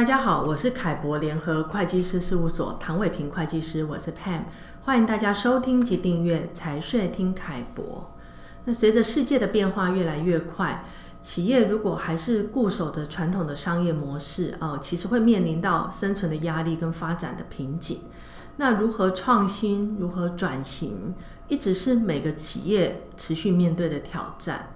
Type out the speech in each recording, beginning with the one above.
大家好，我是凯博联合会计师事务所唐伟平会计师，我是 Pam，欢迎大家收听及订阅财税听凯博。那随着世界的变化越来越快，企业如果还是固守着传统的商业模式，哦，其实会面临到生存的压力跟发展的瓶颈。那如何创新，如何转型，一直是每个企业持续面对的挑战。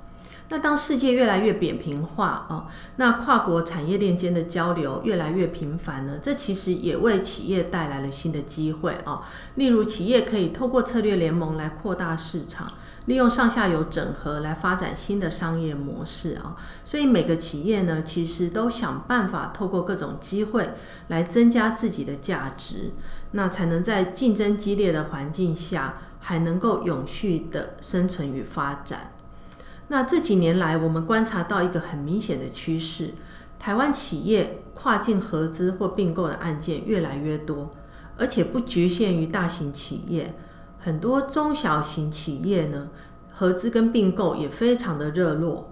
那当世界越来越扁平化哦，那跨国产业链间的交流越来越频繁呢，这其实也为企业带来了新的机会哦。例如，企业可以透过策略联盟来扩大市场，利用上下游整合来发展新的商业模式啊。所以每个企业呢，其实都想办法透过各种机会来增加自己的价值，那才能在竞争激烈的环境下，还能够永续的生存与发展。那这几年来，我们观察到一个很明显的趋势：台湾企业跨境合资或并购的案件越来越多，而且不局限于大型企业，很多中小型企业呢，合资跟并购也非常的热络。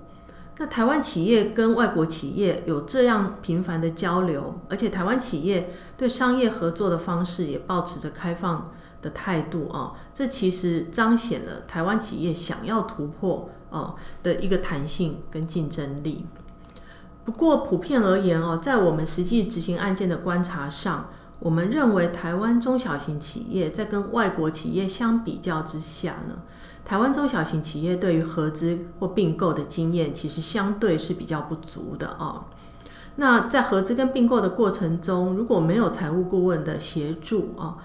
那台湾企业跟外国企业有这样频繁的交流，而且台湾企业对商业合作的方式也保持着开放的态度啊，这其实彰显了台湾企业想要突破。哦的一个弹性跟竞争力。不过普遍而言哦，在我们实际执行案件的观察上，我们认为台湾中小型企业在跟外国企业相比较之下呢，台湾中小型企业对于合资或并购的经验其实相对是比较不足的哦。那在合资跟并购的过程中，如果没有财务顾问的协助哦。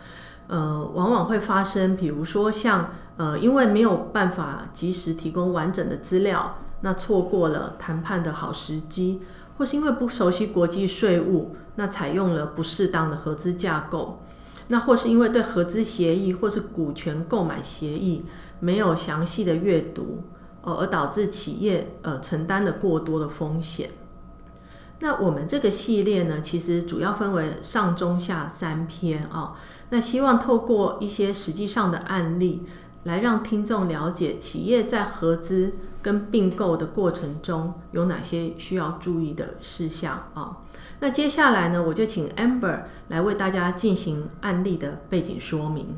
呃，往往会发生，比如说像呃，因为没有办法及时提供完整的资料，那错过了谈判的好时机，或是因为不熟悉国际税务，那采用了不适当的合资架构，那或是因为对合资协议或是股权购买协议没有详细的阅读，呃，而导致企业呃承担了过多的风险。那我们这个系列呢，其实主要分为上中下三篇啊、哦。那希望透过一些实际上的案例，来让听众了解企业在合资跟并购的过程中有哪些需要注意的事项啊、哦。那接下来呢，我就请 Amber 来为大家进行案例的背景说明。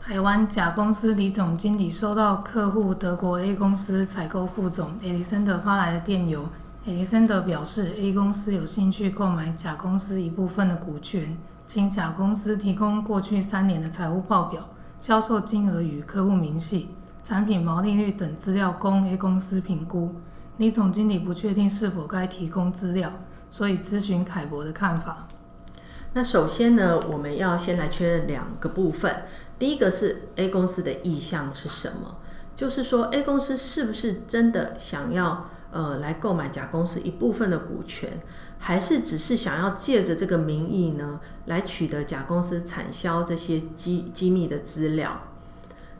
台湾甲公司李总经理收到客户德国 A 公司采购副总 Alexander 发来的电邮。艾迪森德表示，A 公司有兴趣购买甲公司一部分的股权，请甲公司提供过去三年的财务报表、销售金额与客户明细、产品毛利率等资料供 A 公司评估。李总经理不确定是否该提供资料，所以咨询凯博的看法。那首先呢，我们要先来确认两个部分。第一个是 A 公司的意向是什么？就是说 A 公司是不是真的想要？呃，来购买甲公司一部分的股权，还是只是想要借着这个名义呢，来取得甲公司产销这些机机密的资料？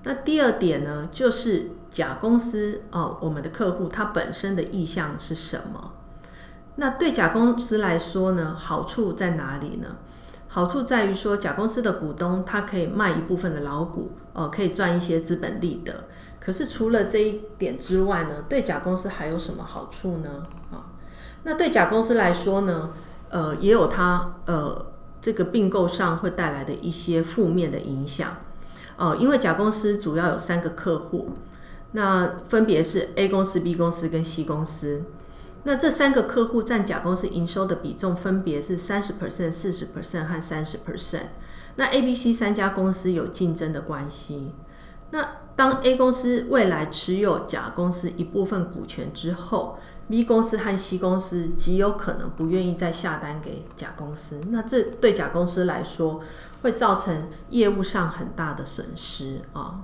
那第二点呢，就是甲公司哦，我们的客户他本身的意向是什么？那对甲公司来说呢，好处在哪里呢？好处在于说，甲公司的股东他可以卖一部分的老股，哦，可以赚一些资本利得。可是除了这一点之外呢，对甲公司还有什么好处呢？啊，那对甲公司来说呢，呃，也有它呃这个并购上会带来的一些负面的影响。哦、因为甲公司主要有三个客户，那分别是 A 公司、B 公司跟 C 公司。那这三个客户占甲公司营收的比重分别是三十 percent、四十 percent 和三十 percent。那 A、B、C 三家公司有竞争的关系。那当 A 公司未来持有甲公司一部分股权之后，B 公司和 C 公司极有可能不愿意再下单给甲公司，那这对甲公司来说会造成业务上很大的损失啊。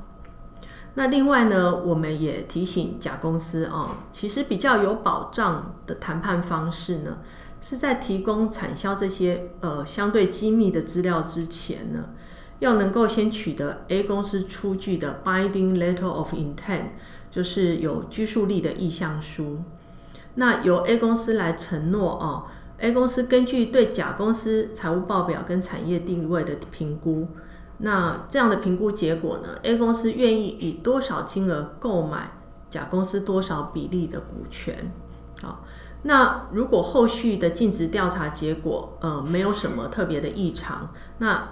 那另外呢，我们也提醒甲公司啊，其实比较有保障的谈判方式呢，是在提供产销这些呃相对机密的资料之前呢。要能够先取得 A 公司出具的 Binding Letter of Intent，就是有拘束力的意向书。那由 A 公司来承诺哦，A 公司根据对甲公司财务报表跟产业定位的评估，那这样的评估结果呢，A 公司愿意以多少金额购买甲公司多少比例的股权。好，那如果后续的尽职调查结果，呃，没有什么特别的异常，那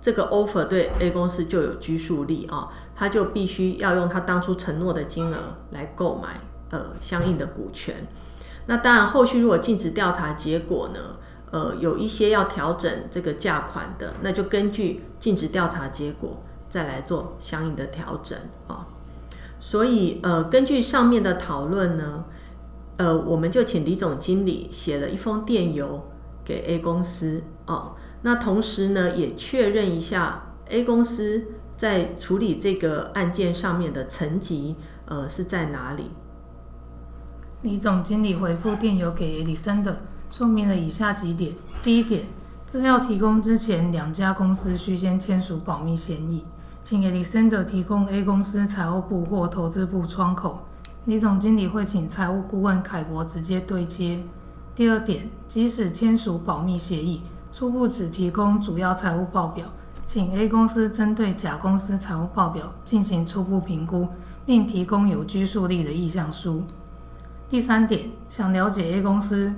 这个 offer 对 A 公司就有拘束力啊，他就必须要用他当初承诺的金额来购买呃相应的股权。那当然，后续如果尽职调查结果呢，呃，有一些要调整这个价款的，那就根据尽职调查结果再来做相应的调整啊。所以呃，根据上面的讨论呢。呃，我们就请李总经理写了一封电邮给 A 公司哦。那同时呢，也确认一下 A 公司在处理这个案件上面的层级，呃，是在哪里？李总经理回复电邮给 Alexander，说明了以下几点：第一点，资料提供之前，两家公司需先签署保密协议，请 Alexander 提供 A 公司财务部或投资部窗口。李总经理会请财务顾问凯博直接对接。第二点，即使签署保密协议，初步只提供主要财务报表，请 A 公司针对甲公司财务报表进行初步评估，并提供有拘束力的意向书。第三点，想了解 A 公司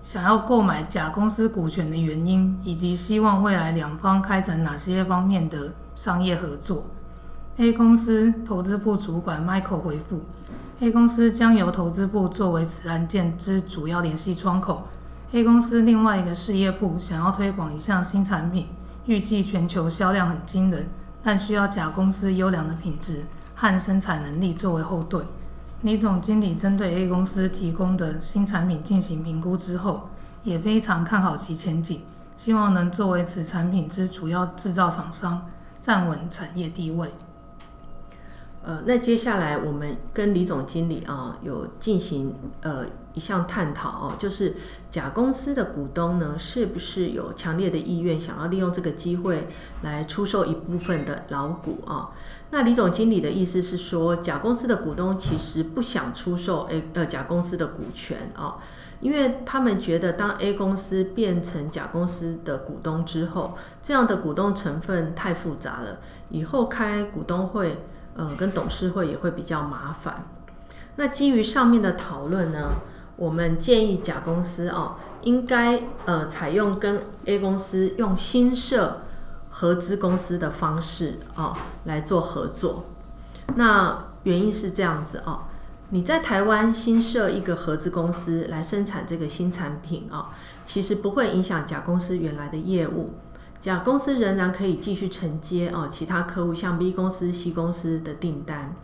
想要购买甲公司股权的原因，以及希望未来两方开展哪些方面的商业合作。A 公司投资部主管 Michael 回复。A 公司将由投资部作为此案件之主要联系窗口。A 公司另外一个事业部想要推广一项新产品，预计全球销量很惊人，但需要甲公司优良的品质和生产能力作为后盾。李总经理针对 A 公司提供的新产品进行评估之后，也非常看好其前景，希望能作为此产品之主要制造厂商，站稳产业地位。呃，那接下来我们跟李总经理啊有进行呃一项探讨哦，就是甲公司的股东呢是不是有强烈的意愿想要利用这个机会来出售一部分的老股啊？那李总经理的意思是说，甲公司的股东其实不想出售 A 呃甲公司的股权啊，因为他们觉得当 A 公司变成甲公司的股东之后，这样的股东成分太复杂了，以后开股东会。呃，跟董事会也会比较麻烦。那基于上面的讨论呢，我们建议甲公司哦，应该呃采用跟 A 公司用新设合资公司的方式哦来做合作。那原因是这样子哦，你在台湾新设一个合资公司来生产这个新产品哦，其实不会影响甲公司原来的业务。甲公司仍然可以继续承接哦，其他客户像 B 公司、C 公司的订单。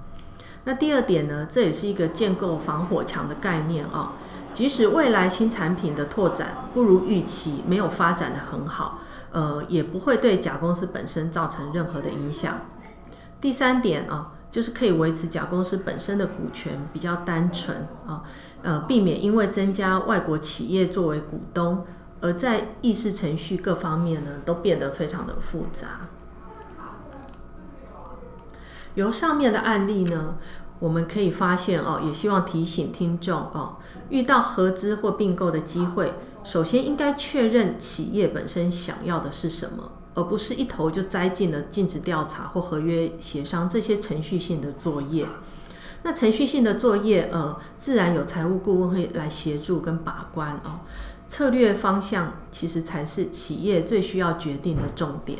那第二点呢，这也是一个建构防火墙的概念哦。即使未来新产品的拓展不如预期，没有发展得很好，呃，也不会对甲公司本身造成任何的影响。第三点啊，就是可以维持甲公司本身的股权比较单纯啊，呃，避免因为增加外国企业作为股东。而在议事程序各方面呢，都变得非常的复杂。由上面的案例呢，我们可以发现哦，也希望提醒听众哦，遇到合资或并购的机会，首先应该确认企业本身想要的是什么，而不是一头就栽进了尽职调查或合约协商这些程序性的作业。那程序性的作业，呃，自然有财务顾问会来协助跟把关哦。策略方向其实才是企业最需要决定的重点。